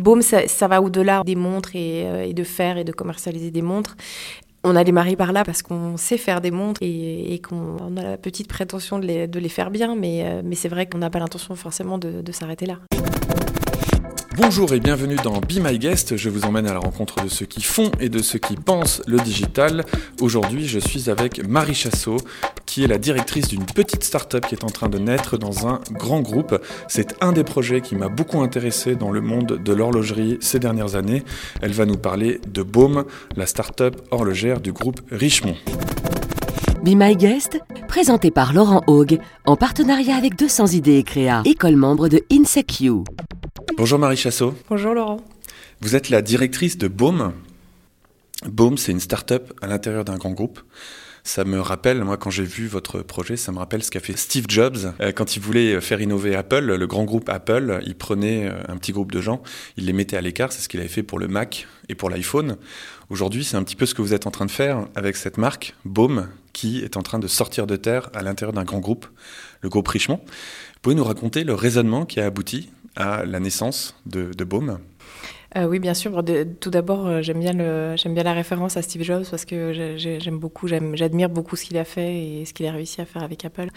Baume, ça, va au-delà des montres et, et, de faire et de commercialiser des montres. On a démarré par là parce qu'on sait faire des montres et, qu'on a la petite prétention de les, faire bien, mais, mais c'est vrai qu'on n'a pas l'intention forcément de s'arrêter là. Bonjour et bienvenue dans Be My Guest. Je vous emmène à la rencontre de ceux qui font et de ceux qui pensent le digital. Aujourd'hui, je suis avec Marie Chassot, qui est la directrice d'une petite start-up qui est en train de naître dans un grand groupe. C'est un des projets qui m'a beaucoup intéressé dans le monde de l'horlogerie ces dernières années. Elle va nous parler de Baume, la start-up horlogère du groupe Richemont. Be My Guest, présenté par Laurent Haug, en partenariat avec 200 idées et créa, école membre de InSecU. Bonjour Marie Chassot. Bonjour Laurent. Vous êtes la directrice de Baume. Baume, c'est une start-up à l'intérieur d'un grand groupe. Ça me rappelle, moi, quand j'ai vu votre projet, ça me rappelle ce qu'a fait Steve Jobs. Euh, quand il voulait faire innover Apple, le grand groupe Apple, il prenait euh, un petit groupe de gens, il les mettait à l'écart. C'est ce qu'il avait fait pour le Mac et pour l'iPhone. Aujourd'hui, c'est un petit peu ce que vous êtes en train de faire avec cette marque, Baume, qui est en train de sortir de terre à l'intérieur d'un grand groupe, le groupe Richemont. Vous pouvez nous raconter le raisonnement qui a abouti à la naissance de, de Baume? Euh, oui, bien sûr. Tout d'abord, euh, j'aime bien, la référence à Steve Jobs parce que j'aime beaucoup, j'admire beaucoup ce qu'il a fait et ce qu'il a réussi à faire avec Apple.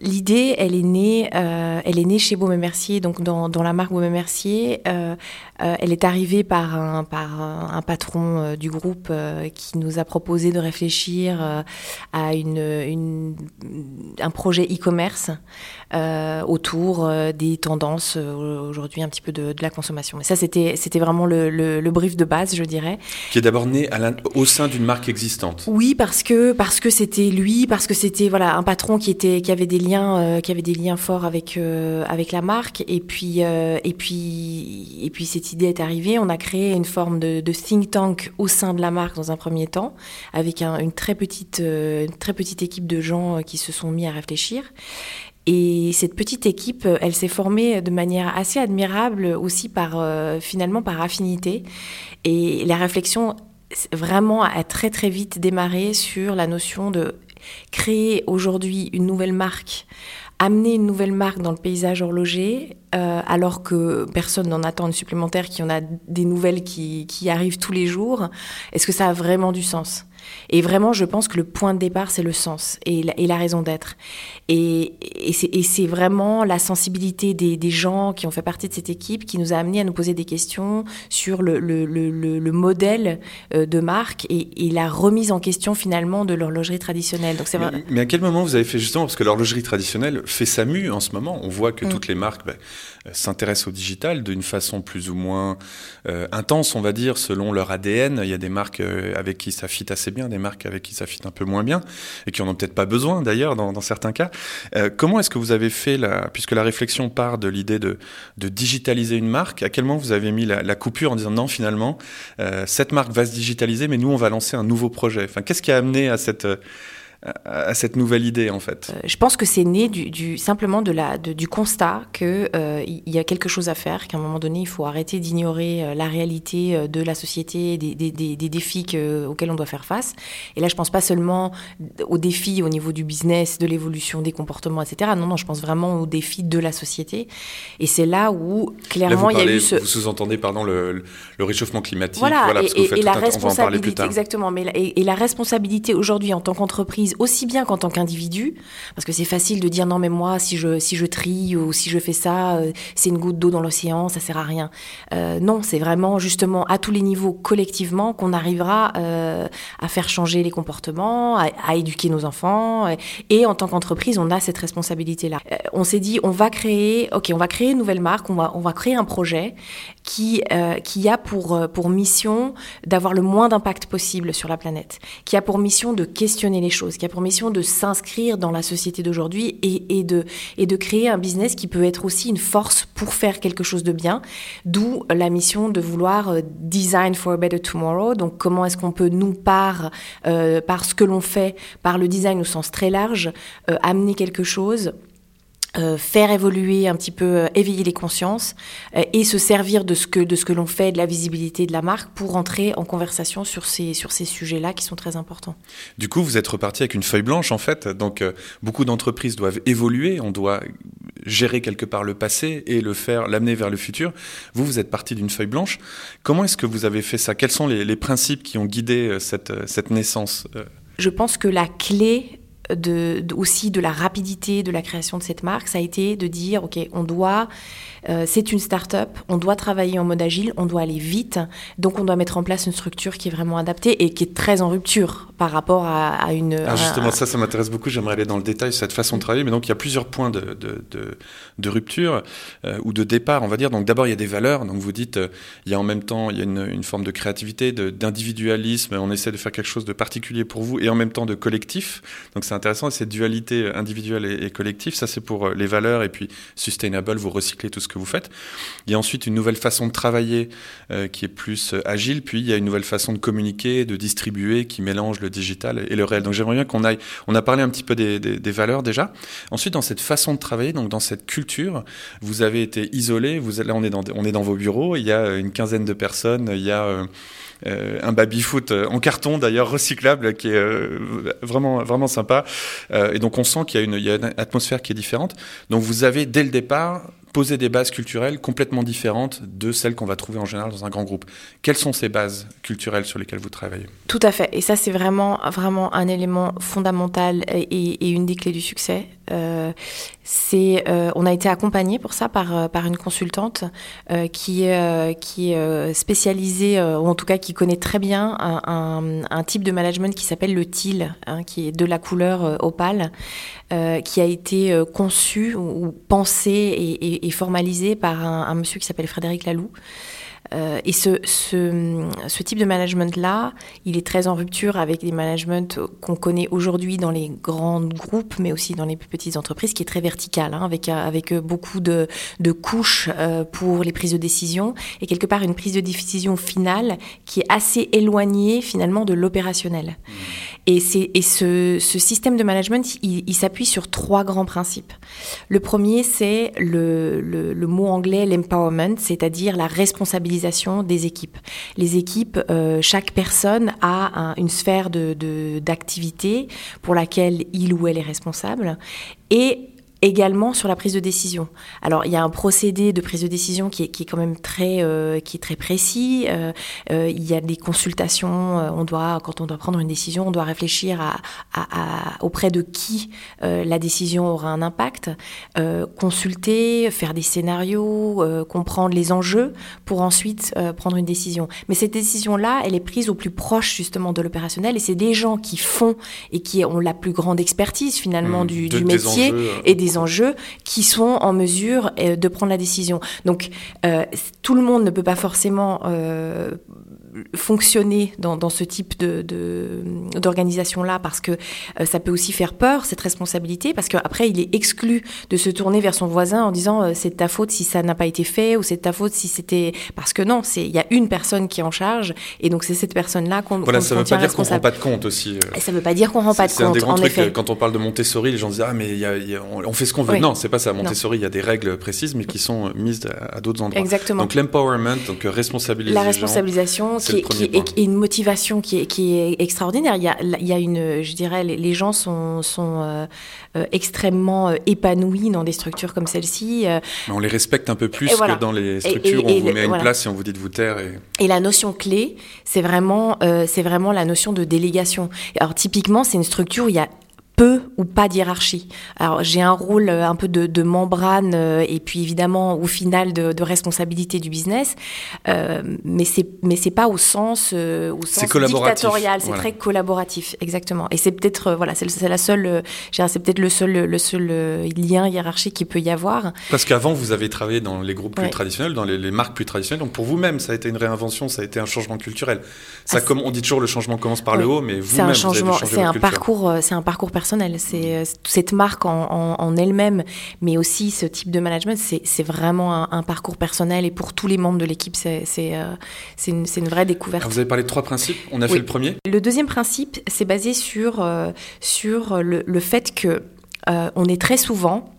L'idée, elle est née, euh, elle est née chez Baume Mercier, donc dans, la marque Baume Mercier. Elle est arrivée par un, patron du groupe qui nous a proposé de réfléchir à un projet e-commerce autour des tendances aujourd'hui un petit peu de, de la consommation. Mais ça, c'était vraiment vraiment le, le, le, brief de base, je dirais. Qui est d'abord né à au sein d'une marque existante. Oui, parce que parce que c'était lui, parce que c'était voilà un patron qui était qui avait des liens euh, qui avait des liens forts avec euh, avec la marque et puis euh, et puis et puis cette idée est arrivée. On a créé une forme de, de think tank au sein de la marque dans un premier temps, avec un, une très petite une très petite équipe de gens qui se sont mis à réfléchir. Et cette petite équipe, elle s'est formée de manière assez admirable aussi par euh, finalement par affinité. Et la réflexion vraiment a très très vite démarré sur la notion de créer aujourd'hui une nouvelle marque, amener une nouvelle marque dans le paysage horloger, euh, alors que personne n'en attend une supplémentaire, qui en a des nouvelles qui, qui arrivent tous les jours. Est-ce que ça a vraiment du sens? Et vraiment, je pense que le point de départ, c'est le sens et la, et la raison d'être. Et, et c'est vraiment la sensibilité des, des, gens qui ont fait partie de cette équipe qui nous a amené à nous poser des questions sur le, le, le, le modèle euh, de marque et, et, la remise en question finalement de l'horlogerie traditionnelle. Donc mais, vrai... mais, à quel moment vous avez fait justement, parce que l'horlogerie traditionnelle fait sa mue en ce moment, on voit que mm. toutes les marques ben, s'intéressent au digital d'une façon plus ou moins euh, intense, on va dire, selon leur ADN. Il y a des marques euh, avec qui ça fit assez bien, des marques avec qui ça fit un peu moins bien, et qui en ont peut-être pas besoin d'ailleurs dans, certains cas. Euh, comment est-ce que vous avez fait, puisque la réflexion part de l'idée de, digitaliser une marque, à quel moment vous avez mis la, coupure en disant non, finalement, euh, cette marque va se digitaliser, mais nous, on va lancer un nouveau projet? Enfin, Qu'est-ce qui a amené à cette à cette nouvelle idée en fait euh, Je pense que c'est né du, du, simplement de la, de, du constat qu'il euh, y a quelque chose à faire, qu'à un moment donné il faut arrêter d'ignorer euh, la réalité euh, de la société, des, des, des, des défis que, auxquels on doit faire face. Et là je pense pas seulement aux défis au niveau du business, de l'évolution des comportements, etc. Non, non, je pense vraiment aux défis de la société. Et c'est là où clairement là, il y a eu ce... Vous sous-entendez pardon le, le, réchauffement climatique. Voilà, voilà et, et, et la responsabilité, exactement. Mais et la responsabilité aujourd'hui en tant qu'entreprise aussi bien qu'en tant qu'individu, parce que c'est facile de dire non mais moi si je si je trie ou si je fais ça, euh, c'est une goutte d'eau dans l'océan, ça sert à rien. Euh, non, c'est vraiment justement à tous les niveaux collectivement qu'on arrivera euh, à faire changer les comportements, à, éduquer nos enfants, et, et en tant qu'entreprise, on a cette responsabilité là. On s'est dit on va créer, ok, on va créer une nouvelle marque, on va on va créer un projet qui qui a pour pour mission d'avoir le moins d'impact possible sur la planète, qui a pour mission de questionner les choses, qui a pour mission de s'inscrire dans la société d'aujourd'hui et, de, créer un business qui peut être aussi une force pour faire quelque chose de bien. D'où la mission de vouloir euh, design for a better tomorrow. Donc comment est-ce qu'on peut nous par euh, ce que l'on fait, par le design au sens très large, euh, amener quelque chose euh, faire évoluer un petit peu, euh, éveiller les consciences euh, et se servir de ce que de ce que l'on fait, de la visibilité de la marque pour entrer en conversation sur ces sur ces sujets-là qui sont très importants. Du coup, vous êtes reparti avec une feuille blanche en fait. Donc beaucoup d'entreprises doivent évoluer, on doit gérer quelque part le passé et le faire l'amener vers le futur. Vous, vous êtes parti d'une feuille blanche. Comment est-ce que vous avez fait ça? Quels sont les, les, principes qui ont guidé cette cette naissance Je pense que la clé de, aussi de la rapidité de la création de cette marque, ça a été de dire, OK, on doit, euh, c'est une start-up, on doit travailler en mode agile, on doit aller vite, donc on doit mettre en place une structure qui est vraiment adaptée et qui est très en rupture par rapport à, une... Ah, justement, ça, ça m'intéresse beaucoup, j'aimerais aller dans le détail sur cette façon de travailler, mais donc il y a plusieurs points de, de, rupture euh, ou de départ, on va dire. Donc d'abord, il y a des valeurs, donc vous dites, euh, il y a en même temps, il y a une, une forme de créativité, d'individualisme, on essaie de faire quelque chose de particulier pour vous et en même temps de collectif, donc c'est intéressant, cette dualité individuelle et, collective, ça c'est pour euh, les valeurs, et puis sustainable, vous recyclez tout ce que vous faites. Il y a ensuite une nouvelle façon de travailler euh, qui est plus euh, agile, puis il y a une nouvelle façon de communiquer, de distribuer, qui mélange le digital et le réel. Donc j'aimerais bien qu'on aille, on a parlé un petit peu des, valeurs déjà. Ensuite, dans cette façon de travailler, donc dans cette culture, vous avez été isolé, vous, là on est, dans, on est dans vos bureaux, il y a une quinzaine de personnes, il y a... un baby-foot euh, en carton d'ailleurs recyclable qui est euh, vraiment vraiment sympa. et donc on sent qu'il y, a une atmosphère qui est différente. Donc vous avez dès le départ poser des bases culturelles complètement différentes de celles qu'on va trouver en général dans un grand groupe. Quelles sont ces bases culturelles sur lesquelles vous travaillez? Tout à fait. Et ça, c'est vraiment, vraiment un élément fondamental et, une des clés du succès. Euh, c'est, euh, on a été accompagné pour ça par, euh, par une consultante qui, qui est spécialisée, ou en tout cas qui connaît très bien un, type de management qui s'appelle le teal, hein, qui est de la couleur opale, qui a été conçu ou, pensé et formalisé par un, monsieur qui s'appelle Frédéric Laloux. Euh, et ce, ce, ce, type de management-là, il est très en rupture avec des managements qu'on connaît aujourd'hui dans les grands groupes, mais aussi dans les plus petites entreprises, qui est très vertical, hein, avec, avec beaucoup de, de couches euh, pour les prises de décision, et quelque part une prise de décision finale qui est assez éloignée finalement de l'opérationnel. Et, et ce, ce, système de management, il, il s'appuie sur trois grands principes. Le premier, c'est le, le, le mot anglais, l'empowerment, c'est-à-dire la responsabilisation des équipes. Les équipes, euh, chaque personne a une sphère d'activité de, pour laquelle il ou elle est responsable. Et également sur la prise de décision. Alors il y a un procédé de prise de décision qui est, qui est quand même très euh, qui est très précis. Euh, euh, il y a des consultations. Euh, on doit quand on doit prendre une décision, on doit réfléchir à, à, à auprès de qui euh, la décision aura un impact. consulter, faire des scénarios, comprendre les enjeux pour ensuite prendre une décision. Mais cette décision là, elle est prise au plus proche justement de l'opérationnel et c'est des gens qui font et qui ont la plus grande expertise finalement mmh. du, du métier et des enjeux qui sont en mesure euh, de prendre la décision. Donc, euh, tout le monde ne peut pas forcément euh, fonctionner dans, dans, ce type de, d'organisation-là parce que euh, ça peut aussi faire peur, cette responsabilité, parce qu'après, il est exclu de se tourner vers son voisin en disant euh, c'est ta faute si ça n'a pas été fait ou c'est ta faute si c'était... Parce que non, il y a une personne qui est en charge et donc c'est cette personne-là qu'on Voilà, ça ne veut pas dire qu'on ne rend pas de compte aussi. Euh. Et ça ne veut pas dire qu'on ne rend pas de compte, un des effet. Quand on parle de Montessori, les gens disent ah mais y a, y a, on fait ce qu'on veut. Non, c'est pas ça. Montessori, il y a des règles précises mais qui sont mises à, d'autres endroits. Exactement. Donc l'empowerment, donc responsabilisation. La responsabilisation, qui, qui, et une motivation qui est, qui est extraordinaire. Il y, a, il y a une, je dirais, les gens sont, sont euh, euh, extrêmement euh, épanouis dans des structures comme celle-ci. on les respecte un peu plus que dans les structures où on vous met à une place et on vous dit de vous taire. Et, et la notion clé, c'est vraiment, c'est vraiment la notion de délégation. Alors typiquement, c'est une structure où il y a peu ou pas d'hierarchie. Alors j'ai un rôle euh, un peu de, de membrane euh, et puis évidemment au final de, de responsabilité du business, euh, mais c'est mais c'est pas au sens euh, au sens dictatorial, c'est très collaboratif exactement. Et c'est peut-être voilà c'est la seule c'est peut-être le seul le seul lien hiérarchique qui peut y avoir. Parce qu'avant vous avez travaillé dans les groupes plus traditionnels, dans les, les, marques plus traditionnelles, donc pour vous-même ça a été une réinvention, ça a été un changement culturel. Ça ah, comme on dit toujours le changement commence par le haut, mais vous-même un changement, c'est un parcours c'est un parcours personnel c'est euh, cette marque en, elle-même, mais aussi ce type de management, c'est vraiment un, parcours personnel. Et pour tous les membres de l'équipe, c'est euh, une, une, vraie découverte. vous avez parlé de trois principes, on a fait le premier. Le deuxième principe, c'est basé sur, euh, sur le, le, fait que on est très souvent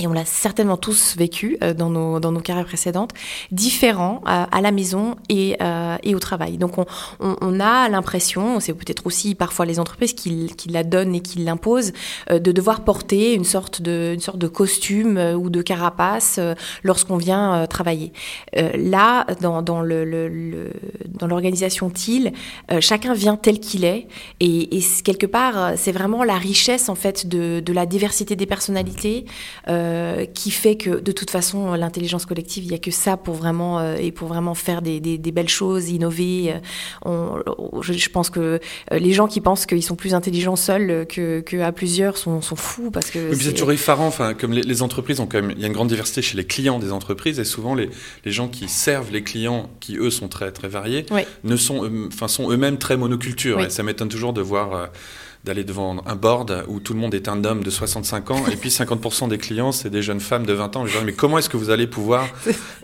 et on l'a certainement tous vécu euh, dans, nos, dans nos carrières précédentes, différents euh, à la maison et, euh, et, au travail. Donc on, on, on a l'impression, c'est peut-être aussi parfois les entreprises qui, qui la donnent et qui l'imposent, de devoir porter une sorte de, une sorte de costume ou de carapace lorsqu'on vient travailler. là, dans, dans, le, le, dans l'organisation TIL, chacun vient tel qu'il est et, et quelque part, c'est vraiment la richesse en fait de, de la diversité des personnalités. Euh, qui fait que de toute façon l'intelligence collective, il n'y a que ça pour vraiment euh, et pour vraiment faire des, des, des belles choses, innover. Euh, on, je, je, pense que les gens qui pensent qu'ils sont plus intelligents seuls que, que à plusieurs sont, sont, fous parce que. c'est toujours effarant. Enfin, comme les, les, entreprises ont quand même, il y a une grande diversité chez les clients des entreprises et souvent les, les gens qui servent les clients, qui eux sont très très variés, oui. ne sont, enfin sont eux-mêmes très monocultures. Oui. Et ça m'étonne toujours de voir d'aller devant un board où tout le monde est un homme de 65 ans et puis 50% des clients c'est des jeunes femmes de 20 ans. Je dis, mais comment est-ce que vous allez pouvoir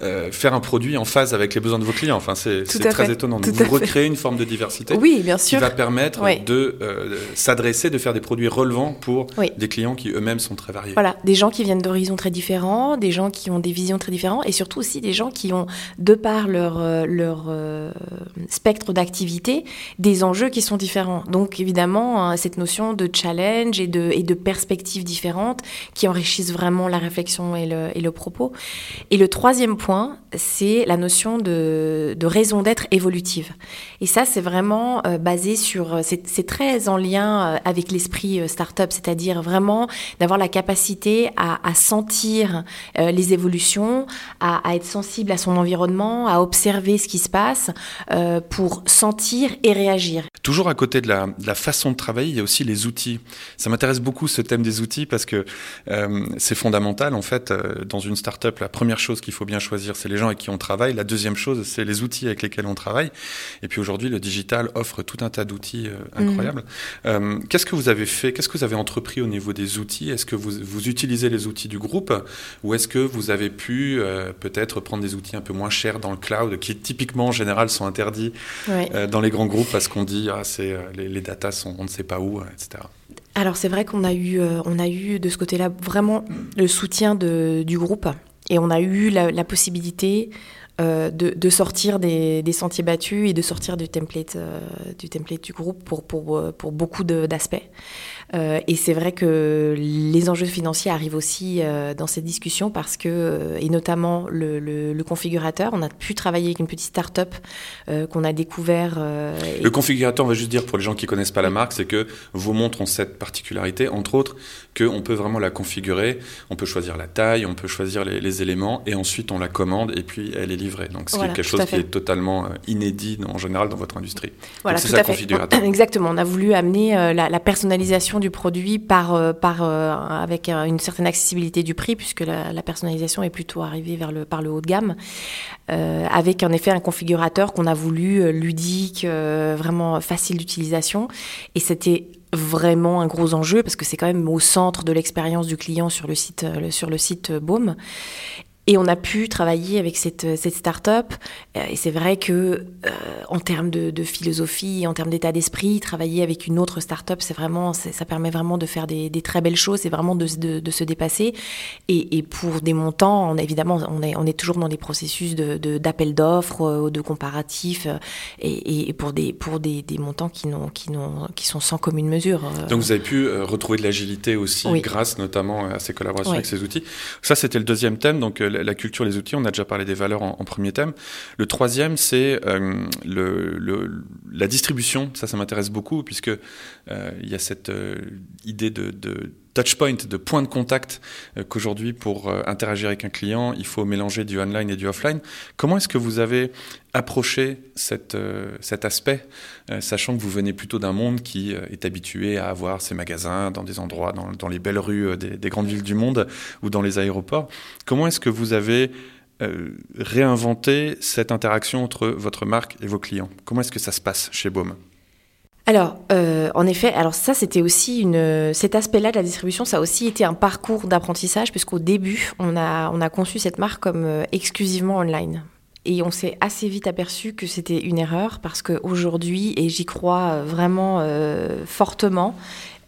euh, faire un produit en phase avec les besoins de vos clients? Enfin, c'est très fait. étonnant. Donc, vous recréez une forme de diversité oui, bien sûr. qui va permettre oui. de euh, s'adresser, de faire des produits relevants pour oui. des clients qui eux-mêmes sont très variés. Voilà, des gens qui viennent d'horizons très différents, des gens qui ont des visions très différentes et surtout aussi des gens qui ont, de par leur, euh, leur euh, spectre d'activité, des enjeux qui sont différents. Donc évidemment, cette notion de challenge et de, perspectives différentes qui enrichissent vraiment la réflexion et le, propos. Et le troisième point, c'est la notion de, raison d'être évolutive. Et ça, c'est vraiment euh, basé sur, c'est très en lien euh, avec l'esprit euh, startup, c'est-à-dire vraiment d'avoir la capacité à, sentir euh, les évolutions, à, être sensible à son environnement, à observer ce qui se passe euh, pour sentir et réagir. Toujours à côté de la, de la façon de travailler, il y a aussi les outils. Ça m'intéresse beaucoup ce thème des outils parce que euh, c'est fondamental en fait euh, dans une startup. La première chose qu'il faut bien choisir, c'est les gens avec qui on travaille. La deuxième chose, c'est les outils avec lesquels on travaille. Et puis aujourd'hui, le digital offre tout un tas d'outils euh, incroyables. Mmh. Qu'est-ce que vous avez fait Qu'est-ce que vous avez entrepris au niveau des outils? Est-ce que vous, vous utilisez les outils du groupe? Ou est-ce que vous avez pu peut-être prendre des outils un peu moins chers dans le cloud qui typiquement en général sont interdits dans les grands groupes parce qu'on dit ah, c'est les, les datas sont on ne sait pas où, etc. Alors c'est vrai qu'on a eu, euh, on a eu de ce côté-là vraiment le soutien du groupe et on a eu la, possibilité euh, de, sortir des, sentiers battus et de sortir du template, euh, du, template du groupe pour, pour, pour beaucoup d'aspects. Euh, et c'est vrai que les enjeux financiers arrivent aussi euh, dans cette discussion parce que, euh, et notamment le, le, le, configurateur, on a pu travailler avec une petite start-up qu'on a découvert. Et... Le configurateur, on va juste dire pour les gens qui connaissent pas la marque, c'est que vos montres ont cette particularité, entre autres, qu'on peut vraiment la configurer. On peut choisir la taille, on peut choisir les, les, éléments et ensuite on la commande et puis elle est livrée. Donc c'est voilà, quelque chose qui est totalement inédit en général dans votre industrie. Voilà, c'est ça configurateur. Exactement. On a voulu amener la, la personnalisation du produit par, euh, par, euh, avec une certaine accessibilité du prix, puisque la, personnalisation est plutôt arrivée vers le, par le haut de gamme, euh, avec en effet un configurateur qu'on a voulu ludique, vraiment facile d'utilisation. Et c'était vraiment un gros enjeu parce que c'est quand même au centre de l'expérience du client sur le site, sur le site Baume. Et on a pu travailler avec cette, cette start-up. Et c'est vrai que, euh, en termes de, de, philosophie, en termes d'état d'esprit, travailler avec une autre start-up, c'est vraiment, ça permet vraiment de faire des, des très belles choses, c'est vraiment de, de, de, se dépasser. Et, et, pour des montants, on, évidemment, on est, on est toujours dans des processus d'appel d'offres, euh, de comparatifs, euh, et, et, pour des, pour des, des montants qui, qui, qui sont sans commune mesure. Donc vous avez pu retrouver de l'agilité aussi, oui. grâce notamment à ces collaborations oui. avec ces outils. Ça, c'était le deuxième thème. Donc la culture, les outils, on a déjà parlé des valeurs en, premier thème. Le troisième, c'est euh, la distribution. Ça, ça m'intéresse beaucoup, puisque euh, il y a cette euh, idée de touchpoint, de point de contact euh, qu'aujourd'hui, pour euh, interagir avec un client, il faut mélanger du online et du offline. Comment est-ce que vous avez approché cette, euh, cet aspect, sachant que vous venez plutôt d'un monde qui est habitué à avoir ses magasins dans des endroits, dans, dans les belles rues des, des, grandes villes du monde ou dans les aéroports. Comment est-ce que vous avez réinventé cette interaction entre votre marque et vos clients? Comment est-ce que ça se passe chez Baume? Alors, euh, en effet, alors ça, c'était aussi une, cet aspect-là de la distribution, ça a aussi été un parcours d'apprentissage, puisqu'au début, on a, on a conçu cette marque comme euh, exclusivement online. Et on s'est assez vite aperçu que c'était une erreur, parce qu'aujourd'hui, et j'y crois vraiment euh, fortement,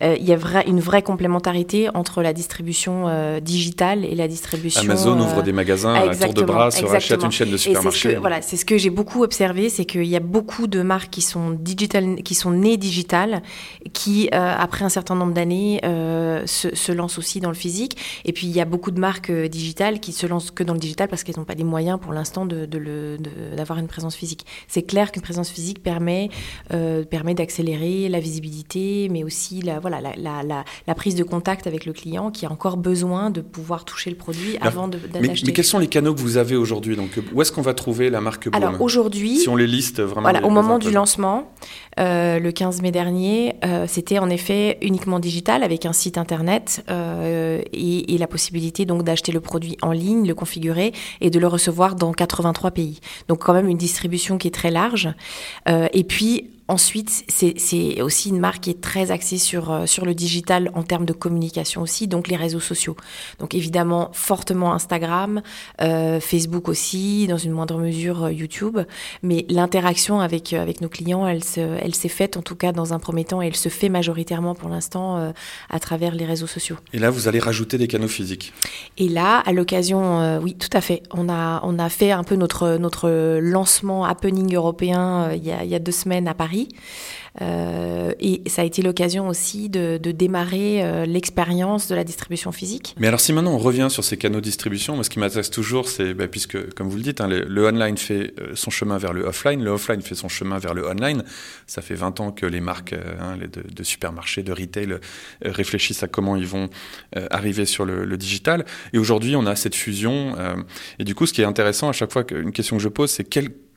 euh, il y a une vraie complémentarité entre la distribution euh, digitale et la distribution. Amazon ouvre des magasins à tour de bras, se rachète une chaîne de supermarchés. Voilà, c'est ce que j'ai beaucoup observé, c'est qu'il y a beaucoup de marques qui sont digital, qui sont nées digitales, qui après un certain nombre d'années se, se, lancent aussi dans le physique. Et puis il y a beaucoup de marques digitales qui se lancent que dans le digital parce qu'elles n'ont pas les moyens pour l'instant de, d'avoir une présence physique. C'est clair qu'une présence physique permet, permet d'accélérer la visibilité, mais aussi la, voilà, la, la, prise de contact avec le client qui a encore besoin de pouvoir toucher le produit avant d'acheter. Mais, mais, quels sont les canaux que vous avez aujourd'hui Donc, Où est-ce qu'on va trouver la marque Boom Alors aujourd'hui, si on les liste vraiment. Voilà, au moment du lancement, euh, le 15 mai dernier, euh, c'était en effet uniquement digital avec un site internet euh, et, et, la possibilité donc d'acheter le produit en ligne, le configurer et de le recevoir dans 83 pays. Donc quand même une distribution qui est très large. et puis Ensuite, c'est aussi une marque qui est très axée sur, euh, sur le digital en termes de communication aussi, donc les réseaux sociaux. Donc évidemment, fortement Instagram, euh, Facebook aussi, dans une moindre mesure euh, YouTube. Mais l'interaction avec, avec nos clients, elle s'est elle faite en tout cas dans un premier temps et elle se fait majoritairement pour l'instant à travers les réseaux sociaux. Et là, vous allez rajouter des canaux physiques Et là, à l'occasion, oui, tout à fait. On a, on a fait un peu notre, notre lancement happening européen il, y a, il y a deux semaines à Paris. Merci. Euh, et ça a été l'occasion aussi de, démarrer euh, l'expérience de la distribution physique. Mais alors si maintenant on revient sur ces canaux de distribution, moi ce qui m'intéresse toujours, c'est bah, puisque comme vous le dites, hein, le, online fait euh, son chemin vers le offline, le offline fait son chemin vers le online. Ça fait 20 ans que les marques hein, de, supermarchés, de retail réfléchissent à comment ils vont arriver sur le, digital. Et aujourd'hui, on a cette fusion. et du coup, ce qui est intéressant à chaque fois, une question que je pose, c'est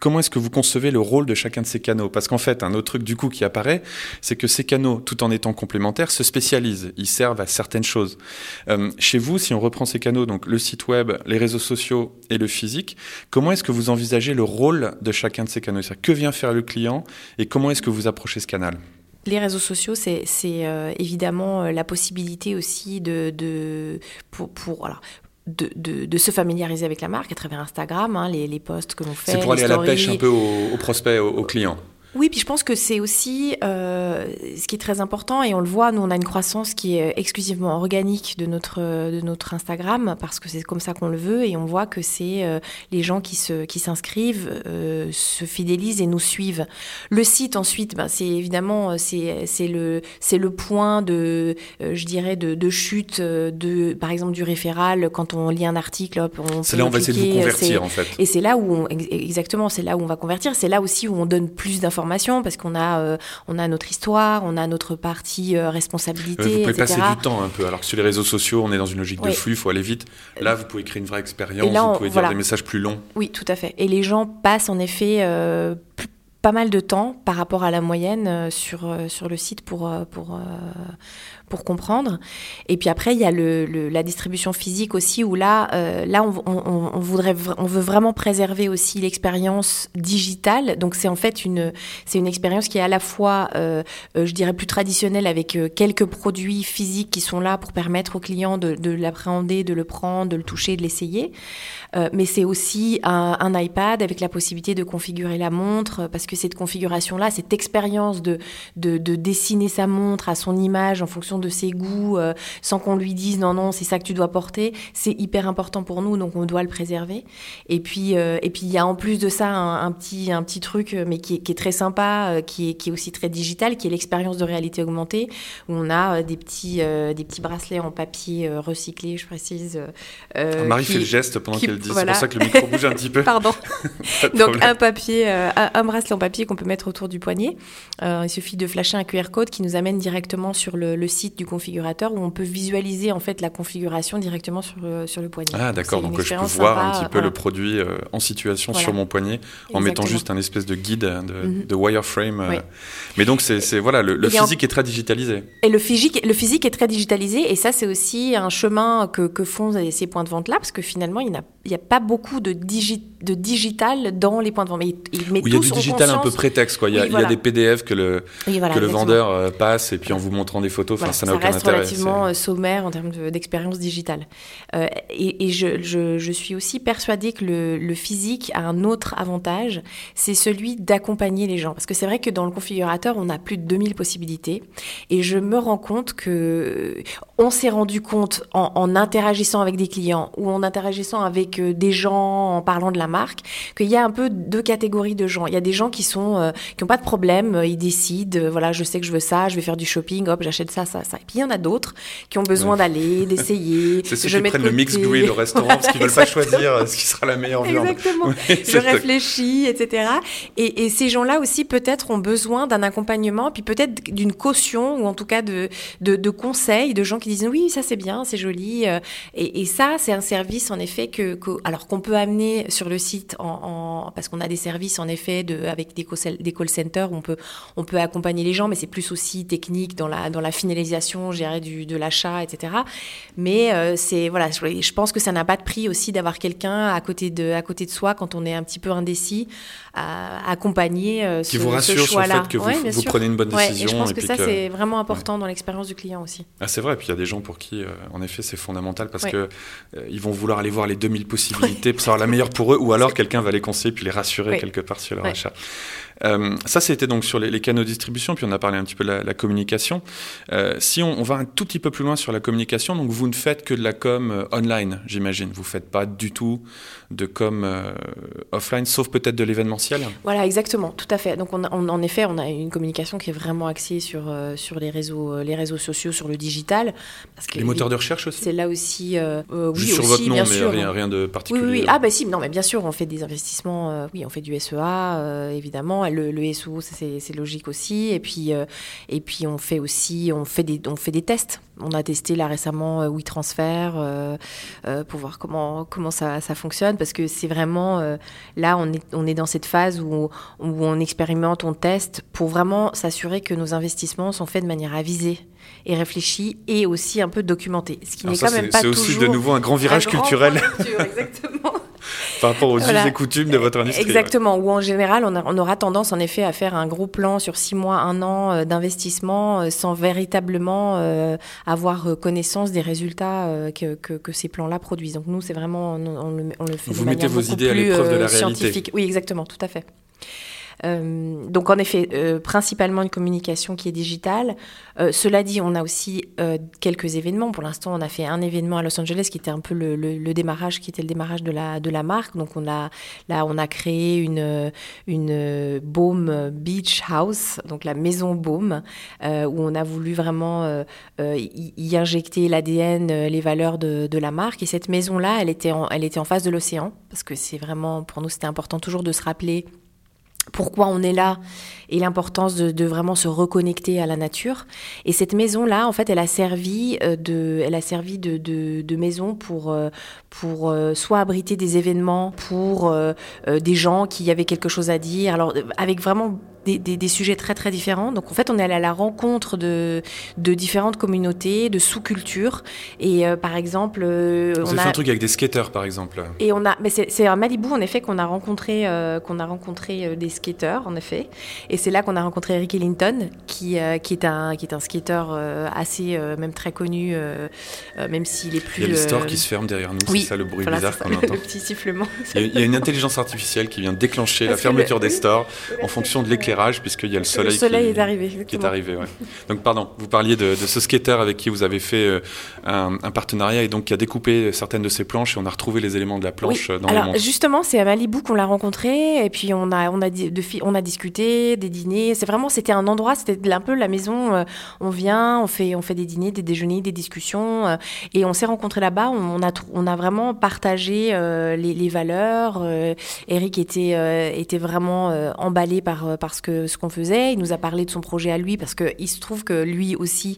comment est-ce que vous concevez le rôle de chacun de ces canaux? Parce qu'en fait, un autre truc du coup qui apparaît, c'est que ces canaux, tout en étant complémentaires, se spécialisent. Ils servent à certaines choses. Euh, chez vous, si on reprend ces canaux, donc le site web, les réseaux sociaux et le physique, comment est-ce que vous envisagez le rôle de chacun de ces canaux? Que vient faire le client et comment est-ce que vous approchez ce canal? Les réseaux sociaux, c'est euh, évidemment euh, la possibilité aussi de, de pour, de, de, se familiariser avec la marque à travers Instagram, hein, les, les posts que l'on fait. C'est pour aller à la pêche un peu aux, prospects, aux clients. Oui, puis je pense que c'est aussi euh, ce qui est très important et on le voit, nous on a une croissance qui est exclusivement organique de notre de notre Instagram parce que c'est comme ça qu'on le veut et on voit que c'est euh, les gens qui se qui s'inscrivent euh, se fidélisent et nous suivent. Le site ensuite, ben, c'est évidemment c'est c'est le c'est le point de je dirais de, de, chute de par exemple du référal quand on lit un article, hop, on C'est là où on va essayer de vous convertir en fait. Et c'est là où on, exactement, c'est là où on va convertir, c'est là aussi où on donne plus d'informations parce qu'on a, euh, on a notre histoire, on a notre partie euh, responsabilité. vous pouvez passer du temps un peu, alors que sur les réseaux sociaux, on est dans une logique de flux, il faut aller vite. Là, vous pouvez créer une vraie expérience, vous pouvez dire des messages plus longs. Oui, tout à fait. Et les gens passent en effet euh, pas mal de temps par rapport à la moyenne sur, sur le site pour, pour, pour comprendre. Et puis après, il y a le, la distribution physique aussi, où là, euh, là on, voudrait, on veut vraiment préserver aussi l'expérience digitale. Donc c'est en fait une, c'est une expérience qui est à la fois, euh, euh, je dirais, plus traditionnelle avec quelques produits physiques qui sont là pour permettre aux clients de, de l'appréhender, de le prendre, de le toucher, de l'essayer. mais c'est aussi un, un, iPad avec la possibilité de configurer la montre, parce que cette configuration-là, cette expérience de, de, de dessiner sa montre à son image en fonction de ses goûts, euh, sans qu'on lui dise non, non, c'est ça que tu dois porter, c'est hyper important pour nous, donc on doit le préserver. Et puis, euh, et puis il y a en plus de ça un, petit, un petit truc, euh, mais qui est, qui est très sympa, qui, est, qui est aussi très digital, qui est l'expérience de réalité augmentée, où on a des petits, des petits bracelets en papier recyclé, je précise. Marie fait le geste pendant qu'elle dit, c'est pour ça que le micro bouge un petit peu. Pardon. donc un papier, un bracelet en papier qu'on peut mettre autour du poignet. il suffit de flasher un QR code qui nous amène directement sur le, le site du configurateur où on peut visualiser en fait la configuration directement sur, le, sur le poignet. Ah d'accord, donc, je peux voir un petit peu le produit euh, en situation sur mon poignet en mettant juste un espèce de guide de, mhm. wireframe. Euh. Mais donc c'est voilà, le, physique est très digitalisé. Et le physique, le physique est très digitalisé et ça c'est aussi un chemin que, que font ces points de vente là parce que finalement il n'y a il n'y a pas beaucoup de, de digital dans les points de vente. Mais, il y a du digital un peu prétexte. Quoi. Il, y a, il y a des PDF que le, que le vendeur euh, passe et puis en vous montrant des photos, ça n'a aucun reste relativement euh, sommaire en termes d'expérience digitale. Euh, et, et je, je, je, suis aussi persuadée que le, le physique a un autre avantage, c'est celui d'accompagner les gens. Parce que c'est vrai que dans le configurateur, on a plus de 2000 possibilités. Et je me rends compte que on s'est rendu compte en, en interagissant avec des clients ou en interagissant avec des gens, en parlant de la marque, qu'il y a un peu deux catégories de gens. Il y a des gens qui sont euh, qui n'ont pas de problème, euh, ils décident, euh, voilà, je sais que je veux ça, je vais faire du shopping, hop, j'achète ça, ça, ça. Et puis il y en a d'autres qui ont besoin d'aller, d'essayer. C'est ceux qui prennent le mix grill au restaurant parce qu'ils veulent pas choisir ce qui sera la meilleure viande. Exactement. je réfléchis, etc. Et, et ces gens-là aussi peut-être ont besoin d'un accompagnement, puis peut-être d'une caution ou en tout cas de, de, de conseils de gens qui disent oui, ça c'est bien, c'est joli. Et, et ça, c'est un service en effet que, alors qu'on peut amener sur le site en, parce qu'on a des services en effet de, avec des call, des call centers, on peut, on peut accompagner les gens, mais c'est plus aussi technique dans la, dans la finalisation, du, de l'achat, etc. Mais euh, c'est voilà, je, pense que ça n'a pas de prix aussi d'avoir quelqu'un à côté de, à côté de soi quand on est un petit peu indécis, à, accompagner euh, qui vous rassure sur le fait que vous, prenez une bonne décision. et je pense que ça c'est vraiment important dans l'expérience du client aussi. Ah, c'est vrai, et puis il y a des gens pour qui, euh, en effet, c'est fondamental parce que ils vont vouloir aller voir les 2000 possibilités pour savoir la meilleure pour eux, ou alors quelqu'un va les conseiller puis les rassurer quelque part sur leur achat. Euh, ça, c'était donc sur les, canaux de distribution, puis on a parlé un petit peu de la, communication. Euh, si on, va un tout petit peu plus loin sur la communication, donc vous ne faites que de la com euh, online, j'imagine. Vous ne faites pas du tout de com offline, sauf peut-être de l'événementiel Voilà, exactement, tout à fait. Donc on, en effet, on a une communication qui est vraiment axée sur, sur les, réseaux, les réseaux sociaux, sur le digital. Parce que les moteurs de recherche aussi C'est là aussi, oui, Juste sur votre nom, mais Rien, rien, de particulier. Oui, oui, Ah bah si, non, mais bien sûr, on fait des investissements, oui, on fait du SEA, évidemment le, le SEO, c'est logique aussi. Et puis, euh, et puis on fait aussi, on fait des, on fait des tests. On a testé là récemment euh, WeTransfer euh, euh, pour voir comment comment ça, ça fonctionne parce que c'est vraiment là on est on est dans cette phase où, où on expérimente, on teste pour vraiment s'assurer que nos investissements sont faits de manière avisée et réfléchie et aussi un peu documentée. Ce qui n'est quand même pas. C'est aussi de nouveau un grand virage culturel. exactement. Par rapport aux us et coutumes de votre industrie. Exactement, où en général, on, on, aura tendance en effet à faire un gros plan sur six mois, un an euh, d'investissement euh, sans véritablement euh, avoir connaissance des résultats que, que, que, ces plans-là produisent. Donc nous, c'est vraiment, on, le, on, le, fait Vous de mettez vos idées à l'épreuve de la réalité. Oui, exactement, tout à fait. Euh, donc en effet, euh, principalement une communication qui est digitale. Euh, cela dit, on a aussi quelques événements. Pour l'instant, on a fait un événement à Los Angeles qui était un peu le, le, démarrage, qui était le démarrage de la, de la marque. Donc on a, là, on a créé une, une Baume Beach House, donc la maison Baume, où on a voulu vraiment y, injecter l'ADN, les valeurs de, de, la marque. Et cette maison-là, elle était elle était en face de l'océan, parce que c'est vraiment, pour nous, c'était important toujours de se rappeler pourquoi on est là et l'importance de, vraiment se reconnecter à la nature. Et cette maison-là, en fait, elle a servi euh, de, elle a servi de, de, maison pour, euh, pour euh, soit abriter des événements, pour des gens qui avaient quelque chose à dire. Alors, avec vraiment des, des, sujets très très différents. Donc en fait, on est allé à la rencontre de, de différentes communautés, de sous-cultures. Et par exemple, on a fait un truc avec des skateurs, par exemple. Et on a, mais c'est à Malibu en effet qu'on a rencontré qu'on a rencontré des skateurs en effet. Et c'est là qu'on a rencontré Eric Ellington, qui, euh, qui, est un, qui est un skateur euh, assez, euh, même très connu, même s'il est plus. Il y a les stores qui se ferment derrière nous, c'est ça le bruit bizarre qu'on entend. le petit sifflement. Il y, a, une intelligence artificielle qui vient déclencher la fermeture des stores en fonction de l'éclairage, puisqu'il y a le soleil, le soleil qui, est arrivé. Qui est arrivé ouais. Donc, pardon, vous parliez de, ce skater avec qui vous avez fait un, partenariat et donc qui a découpé certaines de ses planches et on a retrouvé les éléments de la planche dans Alors, le monde. Justement, c'est à Malibu qu'on l'a rencontré et puis on a, on a, de, on a discuté, des dîners. C'est vraiment, c'était un endroit, c'était un peu la maison. Euh, on vient, on fait, on fait des dîners, des déjeuners, des discussions. Euh, et on s'est rencontrés là-bas. On, a, on a vraiment partagé euh, les, valeurs. Eric était, était vraiment emballé par, par, ce que ce qu'on faisait. Il nous a parlé de son projet à lui parce que il se trouve que lui aussi,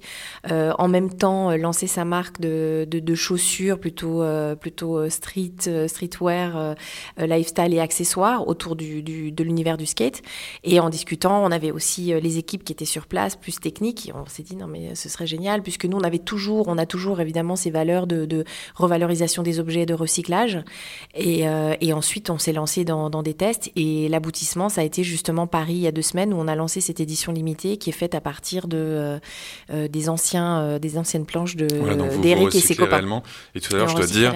en même temps, lançait sa marque de, de, chaussures plutôt plutôt street streetwear, lifestyle et accessoires autour du de l'univers du skate. Et en discutant, on avait aussi les équipes qui étaient sur place, plus techniques. Et on s'est dit non mais ce serait génial puisque nous on avait toujours, on a toujours évidemment ces valeurs de, de revalorisation des objets, de recyclage. Et, et ensuite on s'est lancé dans, dans des tests et l'aboutissement, ça a été justement Paris il y a deux semaines où on a lancé cette édition limitée qui est faite à partir de, euh, euh, des, anciens, euh, des anciennes planches de, d'Eric et ses copains. Réellement. Et tout à l'heure, je dois dire,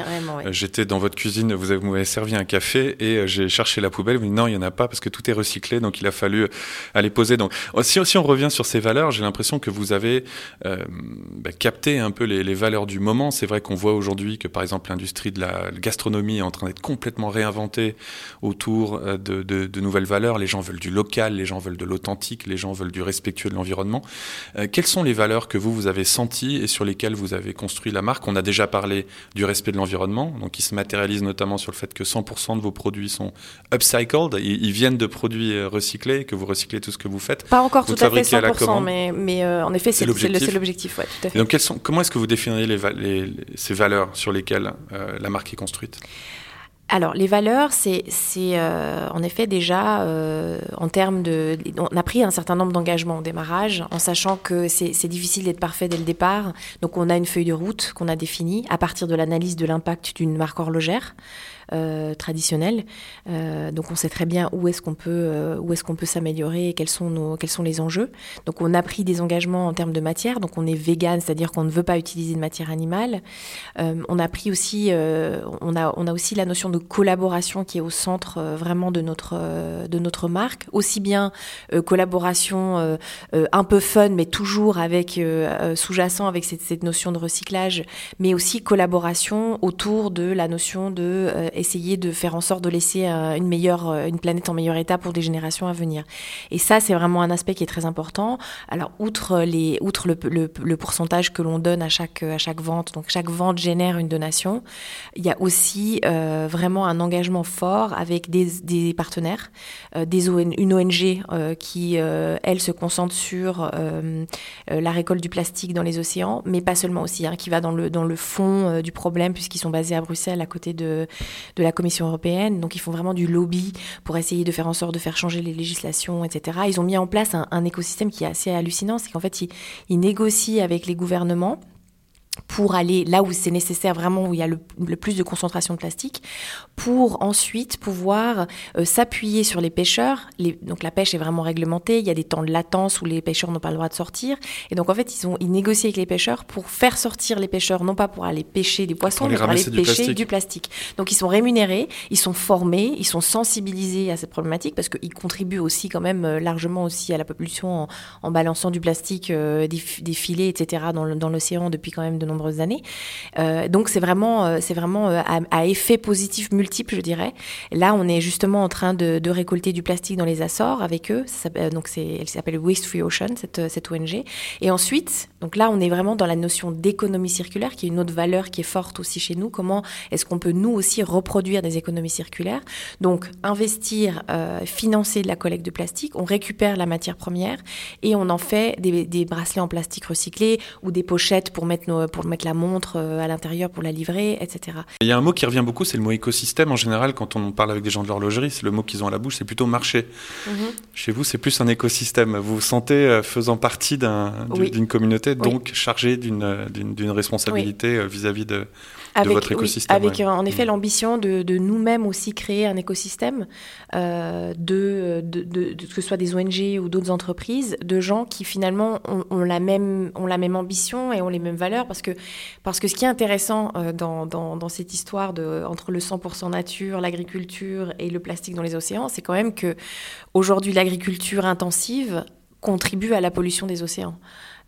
j'étais dans votre cuisine, vous m'avez servi un café et j'ai cherché la poubelle. Vous m'avez dit non, il n'y en a pas parce que tout est recyclé, donc il a fallu aller poser. Donc, si, si on revient sur ces valeurs, j'ai l'impression que vous avez bah, capté un peu les, les valeurs du moment. C'est vrai qu'on voit aujourd'hui que, par exemple, l'industrie de la gastronomie est en train d'être complètement réinventée autour de, de, de, nouvelles valeurs. Les gens veulent du local, les gens veulent de l'authentique, les gens veulent du respectueux de l'environnement. Euh, quelles sont les valeurs que vous, vous avez senties et sur lesquelles vous avez construit la marque? On a déjà parlé du respect de l'environnement, donc qui se matérialise notamment sur le fait que 100% de vos produits sont upcycled, ils, viennent de produits euh, recyclés, que vous recyclez tout ce que vous faites. Pas encore tout à fait 100%, mais, mais euh, en effet, c'est l'objectif. Ouais, donc, sont, comment est-ce que vous définiriez les, les, ces valeurs sur lesquelles la marque est construite? Alors, les valeurs, c'est euh, en effet déjà euh, en termes de. On a pris un certain nombre d'engagements au démarrage, en sachant que c'est difficile d'être parfait dès le départ. Donc, on a une feuille de route qu'on a définie à partir de l'analyse de l'impact d'une marque horlogère. Euh, traditionnelle. Euh, donc on sait très bien où est-ce qu'on peut, euh, est-ce peut s'améliorer et quels sont, nos, quels sont les enjeux. Donc on a pris des engagements en termes de matière. Donc on est vegan, c'est-à-dire qu'on ne veut pas utiliser de matière animale. on a pris aussi, on, a, on a aussi la notion de collaboration qui est au centre vraiment de notre, de notre marque. Aussi bien collaboration un peu fun, mais toujours avec sous-jacent avec cette, notion de recyclage, mais aussi collaboration autour de la notion de essayer de faire en sorte de laisser euh, une meilleure, euh, une planète en meilleur état pour des générations à venir. Et ça, c'est vraiment un aspect qui est très important. Alors, outre les, outre le, le, pourcentage que l'on donne à chaque, à chaque vente, donc chaque vente génère une donation, il y a aussi euh, vraiment un engagement fort avec des, des partenaires, des une ONG qui, elle, se concentre sur la récolte du plastique dans les océans, mais pas seulement aussi, hein, qui va dans le, dans le fond du problème, puisqu'ils sont basés à Bruxelles, à côté de, de la Commission européenne. Donc ils font vraiment du lobby pour essayer de faire en sorte de faire changer les législations, etc. Ils ont mis en place un, écosystème qui est assez hallucinant, c'est qu'en fait ils négocient avec les gouvernements pour aller là où c'est nécessaire, vraiment où il y a le, plus de concentration de plastique, pour ensuite pouvoir euh, s'appuyer sur les pêcheurs. Les, donc la pêche est vraiment réglementée, il y a des temps de latence où les pêcheurs n'ont pas le droit de sortir. Et donc en fait, ils, ont, ils négocient avec les pêcheurs pour faire sortir les pêcheurs, non pas pour aller pêcher des poissons, mais pour aller pêcher du plastique. Donc ils sont rémunérés, ils sont formés, ils sont sensibilisés à cette problématique parce qu'ils contribuent aussi quand même euh, largement aussi à la pollution en, balançant du plastique, euh, des, filets, etc. dans l'océan depuis quand même de nombreuses années. Euh, donc c'est vraiment, euh, c'est vraiment euh, à, effet positif multiple, je dirais. Là, on est justement en train de, récolter du plastique dans les Açores avec eux. donc elle s'appelle Waste Free Ocean, cette, cette ONG. Et ensuite, donc là, on est vraiment dans la notion d'économie circulaire, qui est une autre valeur qui est forte aussi chez nous. Comment est-ce qu'on peut nous aussi reproduire des économies circulaires? Donc investir, financer de la collecte de plastique, on récupère la matière première et on en fait des, bracelets en plastique recyclé ou des pochettes pour mettre nos, mettre la montre euh, à l'intérieur pour la livrer, etc. Il y a un mot qui revient beaucoup, c'est le mot écosystème. En général, quand on parle avec des gens de l'horlogerie, c'est le mot qu'ils ont à la bouche, c'est plutôt marché. Mhm. Chez vous, c'est plus un écosystème. Vous vous sentez euh, faisant partie d'une communauté, donc chargé d'une responsabilité euh, vis-à-vis de, avec, votre écosystème. avec en effet mm. l'ambition de, de nous-mêmes aussi créer un écosystème euh, de, de, de, que ce soit des ONG ou d'autres entreprises, de gens qui finalement ont, ont, la même, ont la même ambition et ont les mêmes valeurs. Parce que, parce que ce qui est intéressant euh, dans, dans, dans, cette histoire de, entre le 100% nature, l'agriculture et le plastique dans les océans, c'est quand même que aujourd'hui l'agriculture intensive contribue à la pollution des océans.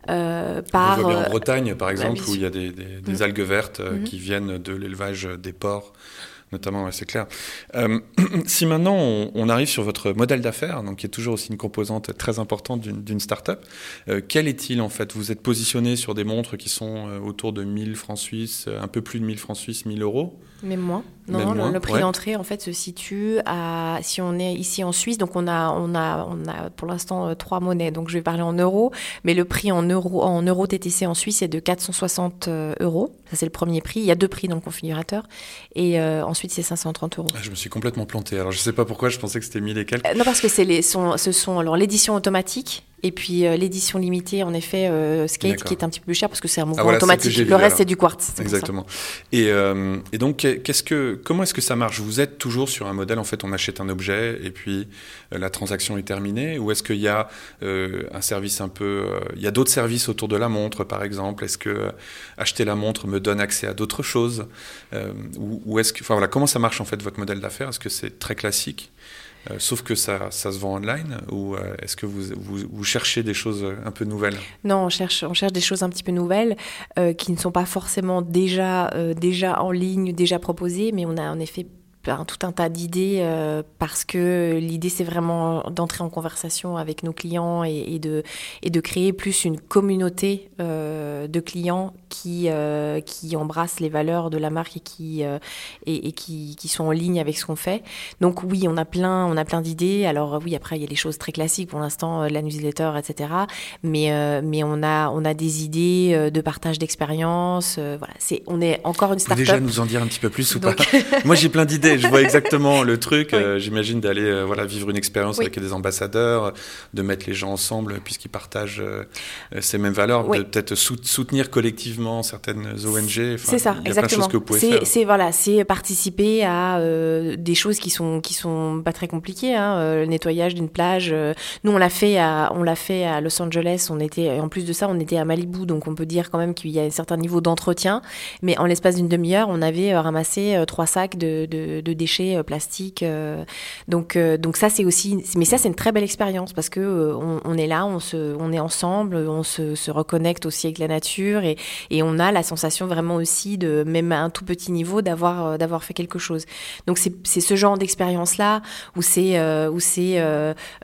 Euh, par, On voit bien en euh, Bretagne, par bah, exemple, où il y a des, des, mm. algues vertes euh, mm-hmm. qui viennent de l'élevage des porcs notamment, c'est clair. Euh, si maintenant on, arrive sur votre modèle d'affaires, donc qui est toujours aussi une composante très importante d'une start-up, euh, quel est-il en fait? Vous êtes positionné sur des montres qui sont autour de 1000 francs suisses, un peu plus de 1000 francs suisses, 1000 euros? Même moins. Non, le, prix d'entrée en fait se situe à si on est ici en Suisse, donc on a on a on a pour l'instant euh, trois monnaies, donc je vais parler en euros, mais le prix en euros en euros TTC en Suisse est de 460 euh, euros. Ça c'est le premier prix. Il y a deux prix dans le configurateur et euh, ensuite c'est 530 euros. Ah, je me suis complètement planté. Alors je sais pas pourquoi, je pensais que c'était 1000 et quelques. non parce que c'est les sont, ce sont alors l'édition automatique et puis l'édition limitée, en effet, skate qui est un petit peu plus cher parce que c'est un mouvement ah, automatique. Le reste, c'est du quartz. Exactement. Et, et, donc, qu'est-ce que, comment est-ce que ça marche? Vous êtes toujours sur un modèle, en fait, on achète un objet et puis euh, la transaction est terminée? Ou est-ce qu'il y a euh, un service un peu... Euh, il y a d'autres services autour de la montre, par exemple? Est-ce que acheter la montre me donne accès à d'autres choses? Ou, est-ce que... Enfin voilà, comment ça marche, en fait, votre modèle d'affaires? Est-ce que c'est très classique? Sauf que ça, ça, se vend online ou est-ce que vous, vous, cherchez des choses un peu nouvelles? Non, on cherche, on cherche des choses un petit peu nouvelles qui ne sont pas forcément déjà, déjà en ligne, déjà proposées, mais on a en effet tout un tas d'idées euh, parce que l'idée c'est vraiment d'entrer en conversation avec nos clients et, de, et de créer plus une communauté euh, de clients qui, euh, qui embrassent les valeurs de la marque et qui, et, qui, qui, sont en ligne avec ce qu'on fait. Donc oui, on a plein, on a plein d'idées. Alors oui, après il y a les choses très classiques pour l'instant, la newsletter, etc. Mais, mais on, a, on a des idées de partage d'expérience. voilà, c'est, on est encore une start-up. Déjà nous en dire un petit peu plus ou pas? Moi j'ai plein d'idées je vois exactement le truc. Euh, j'imagine d'aller euh, voilà, vivre une expérience avec des ambassadeurs, de mettre les gens ensemble puisqu'ils partagent euh, ces mêmes valeurs, de peut-être soutenir collectivement certaines ONG. c'est ça, il y a exactement. Plein de choses que vous pouvez faire. C'est voilà, c'est participer à des choses qui sont qui sont pas très compliquées. Hein, le nettoyage d'une plage. nous, on l'a fait à on l'a fait à Los Angeles. On était en plus de ça, on était à Malibu, donc on peut dire quand même qu'il y a un certain niveau d'entretien. Mais en l'espace d'une demi-heure, on avait ramassé trois sacs de, de de déchets euh, plastiques. Euh, donc, euh, donc ça, c'est aussi, mais ça, c'est une très belle expérience parce que on, est là, on, se, on est ensemble, on se, se reconnecte aussi avec la nature et, et, on a la sensation vraiment aussi de, même à un tout petit niveau, d'avoir, d'avoir fait quelque chose. Donc c'est, ce genre d'expérience-là où c'est, où c'est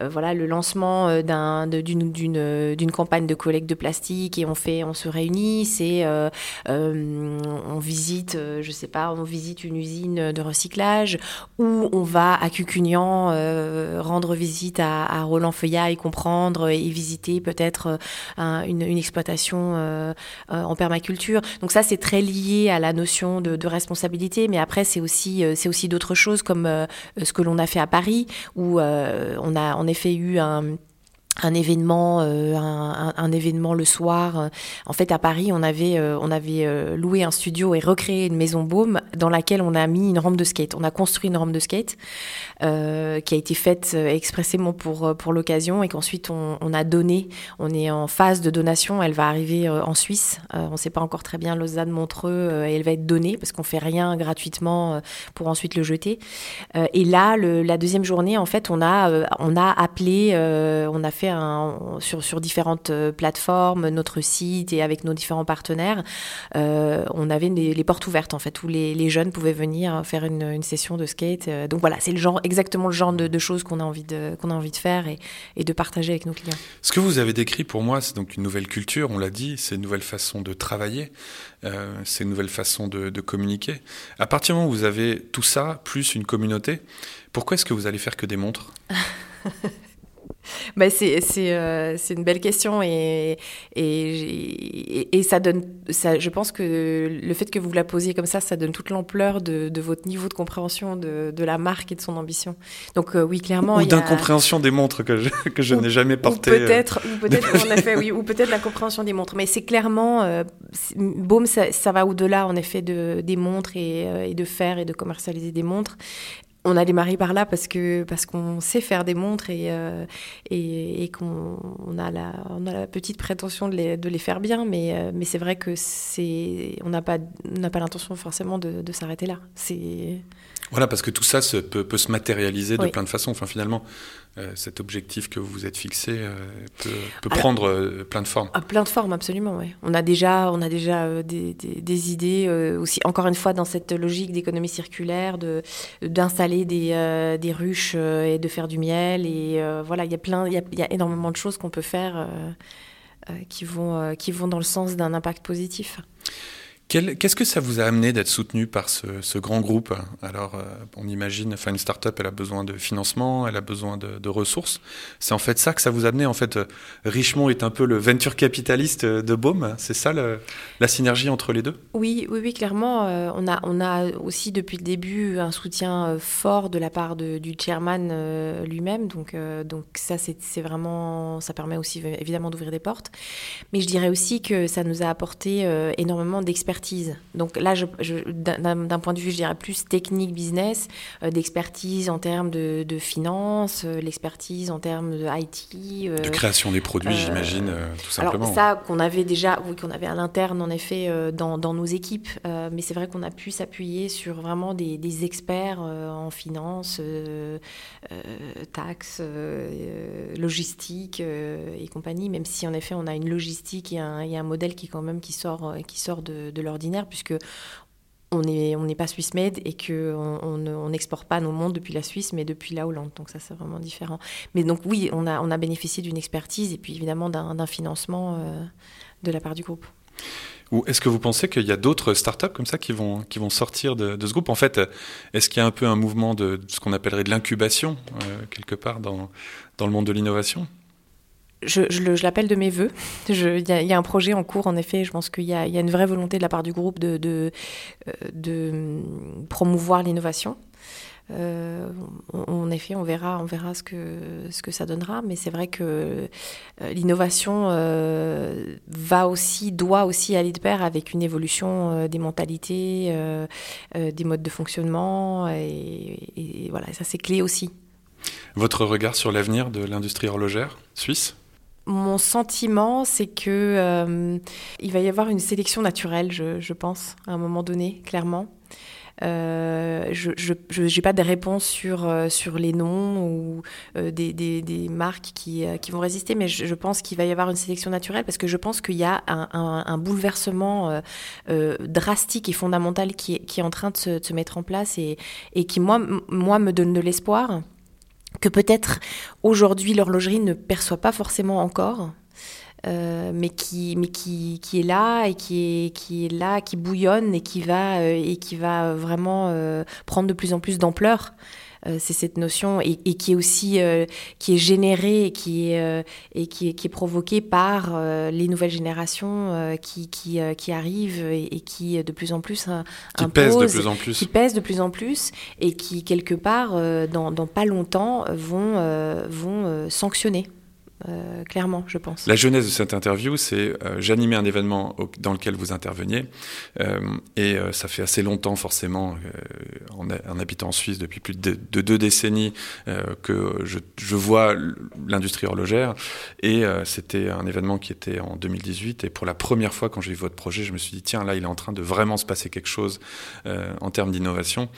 voilà, le lancement d'un, d'une, d'une, d'une campagne de collecte de plastique et on, fait, on se réunit, c'est, on visite, je sais pas, on visite une usine de recyclage où on va à Cucugnan euh, rendre visite à, Roland Feuillaille, comprendre et visiter peut-être euh, une, exploitation euh, en permaculture. Donc ça, c'est très lié à la notion de, de responsabilité, mais après, c'est c'est aussi d'autres choses comme ce que l'on a fait à Paris, où on a en effet eu un un événement, euh, un, événement le soir. En fait, à Paris, on avait, euh, on avait euh, loué un studio et recréé une maison baume dans laquelle on a mis une rampe de skate. On a construit une rampe de skate qui a été faite expressément pour pour l'occasion et qu'ensuite on, a donné. On est en phase de donation. Elle va arriver en Suisse. on ne sait pas encore très bien Lausanne, Montreux et elle va être donnée parce qu'on fait rien gratuitement pour ensuite le jeter. et là, la deuxième journée, en fait, on a on a appelé, on a fait sur, sur différentes euh, plateformes, notre site et avec nos différents partenaires, euh, on avait les portes ouvertes en fait, où les, jeunes pouvaient venir faire une, une, session de skate. Euh, donc voilà, c'est le genre, exactement le genre de, choses qu'on a envie de, qu'on a envie de faire et, et, de partager avec nos clients. Ce que vous avez décrit pour moi, c'est donc une nouvelle culture, on l'a dit, c'est une nouvelle façon de travailler, euh, c'est une nouvelle façon de, de communiquer. À partir du moment où vous avez tout ça, plus une communauté, pourquoi est-ce que vous allez faire que des montres? bah c'est euh, une belle question et, et, et, ça donne, ça, je pense que le fait que vous la posiez comme ça, ça donne toute l'ampleur de, de, votre niveau de compréhension de, de, la marque et de son ambition. Donc euh, oui, clairement. Ou d'incompréhension des montres que je, que je n'ai jamais portées. Euh. Peut-être, ou peut-être en effet, oui, ou peut-être la compréhension des montres. Mais c'est clairement, euh, Baume, ça, ça va au-delà en effet de, des montres et, et de faire et de commercialiser des montres on a démarré par là parce que parce qu'on sait faire des montres et euh, et, qu'on on a la on a la petite prétention de les, de les faire bien. Mais euh, mais c'est vrai que c'est on n'a pas n'a pas l'intention forcément de, de s'arrêter là. C'est voilà, parce que tout ça se, peut, peut, se matérialiser de plein de façons. Enfin, finalement, cet objectif que vous vous êtes fixé euh, peut, prendre euh, plein de formes. À plein de formes, absolument. Oui. On a déjà, on a déjà des, des, des, idées aussi. Encore une fois, dans cette logique d'économie circulaire, de d'installer des, des ruches et de faire du miel. Et voilà, il y a plein, il y a, y a, énormément de choses qu'on peut faire qui vont qui vont dans le sens d'un impact positif. Qu'est-ce que ça vous a amené d'être soutenu par ce, grand groupe? Alors, euh, on imagine, enfin, une start-up, elle a besoin de financement, elle a besoin de, ressources. C'est en fait ça que ça vous a amené? En fait, euh, Richemont est un peu le venture capitaliste de Baume. C'est ça la synergie entre les deux? Oui, oui, oui, clairement. Euh, on, a, on a aussi depuis le début un soutien fort de la part du chairman lui-même. Donc, donc ça, c'est vraiment, ça permet aussi évidemment d'ouvrir des portes. Mais je dirais aussi que ça nous a apporté énormément d'expertise donc là, d'un point de vue, je dirais, plus technique, business, euh, d'expertise en termes de, de finances, euh, l'expertise en termes de IT. Euh, de création des produits, j'imagine, tout simplement. Alors ça, qu'on avait déjà, oui, qu'on avait à l'interne, en effet, dans, dans, nos équipes. mais c'est vrai qu'on a pu s'appuyer sur vraiment des, des experts en finance, taxes, logistique et compagnie, même si en effet, on a une logistique et un, un modèle qui, quand même, qui sort, qui sort de, de l'ordinaire, puisque on n'est on pas Swiss made et qu'on on n'exporte pas nos mondes depuis la Suisse, mais depuis la Hollande. Donc ça, c'est vraiment différent. Mais donc oui, on a, on a bénéficié d'une expertise et puis évidemment d'un financement euh, de la part du groupe. Ou est-ce que vous pensez qu'il y a d'autres startups comme ça qui vont, qui vont sortir de, ce groupe? En fait, est-ce qu'il y a un peu un mouvement de, ce qu'on appellerait de l'incubation, euh, quelque part, dans, dans le monde de l'innovation? Je, l'appelle de mes voeux. Il y, a un projet en cours, en effet. Je pense qu'il y, a une vraie volonté de la part du groupe de, euh, promouvoir l'innovation. Euh, en effet, on verra, on verra ce que, ça donnera, mais c'est vrai que euh, l'innovation va aussi, doit aussi aller de pair avec une évolution des mentalités, des modes de fonctionnement, et voilà, ça c'est clé aussi. Votre regard sur l'avenir de l'industrie horlogère suisse? Mon sentiment, c'est que euh, il va y avoir une sélection naturelle, je, pense, à un moment donné, clairement. Euh, je n'ai pas de réponse sur, euh, sur les noms ou des, des, marques qui, qui, vont résister, mais je, pense qu'il va y avoir une sélection naturelle parce que je pense qu'il y a un, un, bouleversement drastique et fondamental qui, qui, est en train de se, de se mettre en place et, et qui, moi, moi, me donne de l'espoir que peut-être aujourd'hui l'horlogerie ne perçoit pas forcément encore, euh, mais, qui, mais qui, qui, est là et qui est, qui est là, qui bouillonne et qui va, euh, et qui va vraiment euh, prendre de plus en plus d'ampleur. Euh, c'est cette notion et, qui est aussi euh, qui est générée et qui est euh, et qui est, qui est provoquée par les nouvelles générations qui qui, qui arrivent et, qui de plus en plus qui pèsent de plus en plus. qui pèsent de plus en plus et qui quelque part dans, dans pas longtemps vont vont sanctionner euh, clairement, je pense. La jeunesse de cette interview, c'est euh, j'animais un événement dans lequel vous interveniez, euh, et ça fait assez longtemps forcément, en, habitant en Suisse depuis plus de, deux décennies, que je, je vois l'industrie horlogère, et c'était un événement qui était en 2018, et pour la première fois quand j'ai vu votre projet, je me suis dit tiens là, il est en train de vraiment se passer quelque chose en termes d'innovation,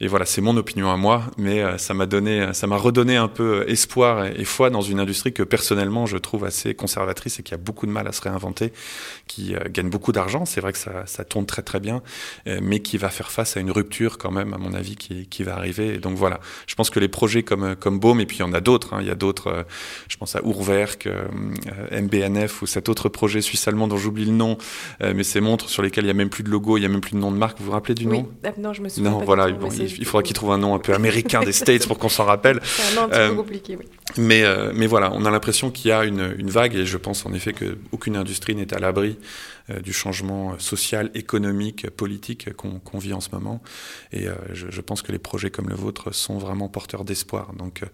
et voilà, c'est mon opinion à moi, mais ça m'a donné, ça m'a redonné un peu espoir et, et foi dans une industrie que personne personnellement, je trouve assez conservatrice et qui a beaucoup de mal à se réinventer, qui euh, gagne beaucoup d'argent. C'est vrai que ça, ça, tourne très très bien, euh, mais qui va faire face à une rupture quand même, à mon avis, qui, qui va arriver. Et donc voilà, je pense que les projets comme euh, comme Baume, et puis il y en a d'autres. Hein, il y a d'autres, je pense à Urwerk, MBNF ou cet autre projet suisse-allemand dont j'oublie le nom, mais ces montres sur lesquelles il y a même plus de logo, il y a même plus de nom de marque. Vous vous rappelez du oui. nom ah, Non, je me souviens. Non, voilà, il, faudra qu'il trouve un nom un peu américain des States pour qu'on s'en rappelle. C'est un nom un peu compliqué. Oui. Mais mais voilà, on a l'impression qu'il y a une, une, vague, et je pense en effet qu'aucune industrie n'est à l'abri euh, du changement social, économique, politique qu'on vit en ce moment. Et euh, je, je, pense que les projets comme le vôtre sont vraiment porteurs d'espoir. Donc euh,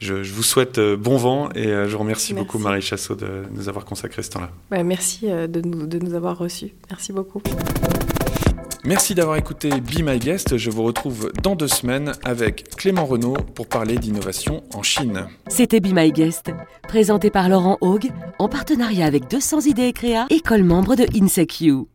je, je, vous souhaite bon vent et je vous remercie merci. beaucoup Marie Chassot de nous avoir consacré ce temps-là. Ouais, merci de nous, de nous avoir reçus. Merci beaucoup. Merci d'avoir écouté Be My Guest. Je vous retrouve dans deux semaines avec Clément Renaud pour parler d'innovation en Chine. C'était Be My Guest, présenté par Laurent Haug en partenariat avec 200 idées et créa, école membre de INSECU.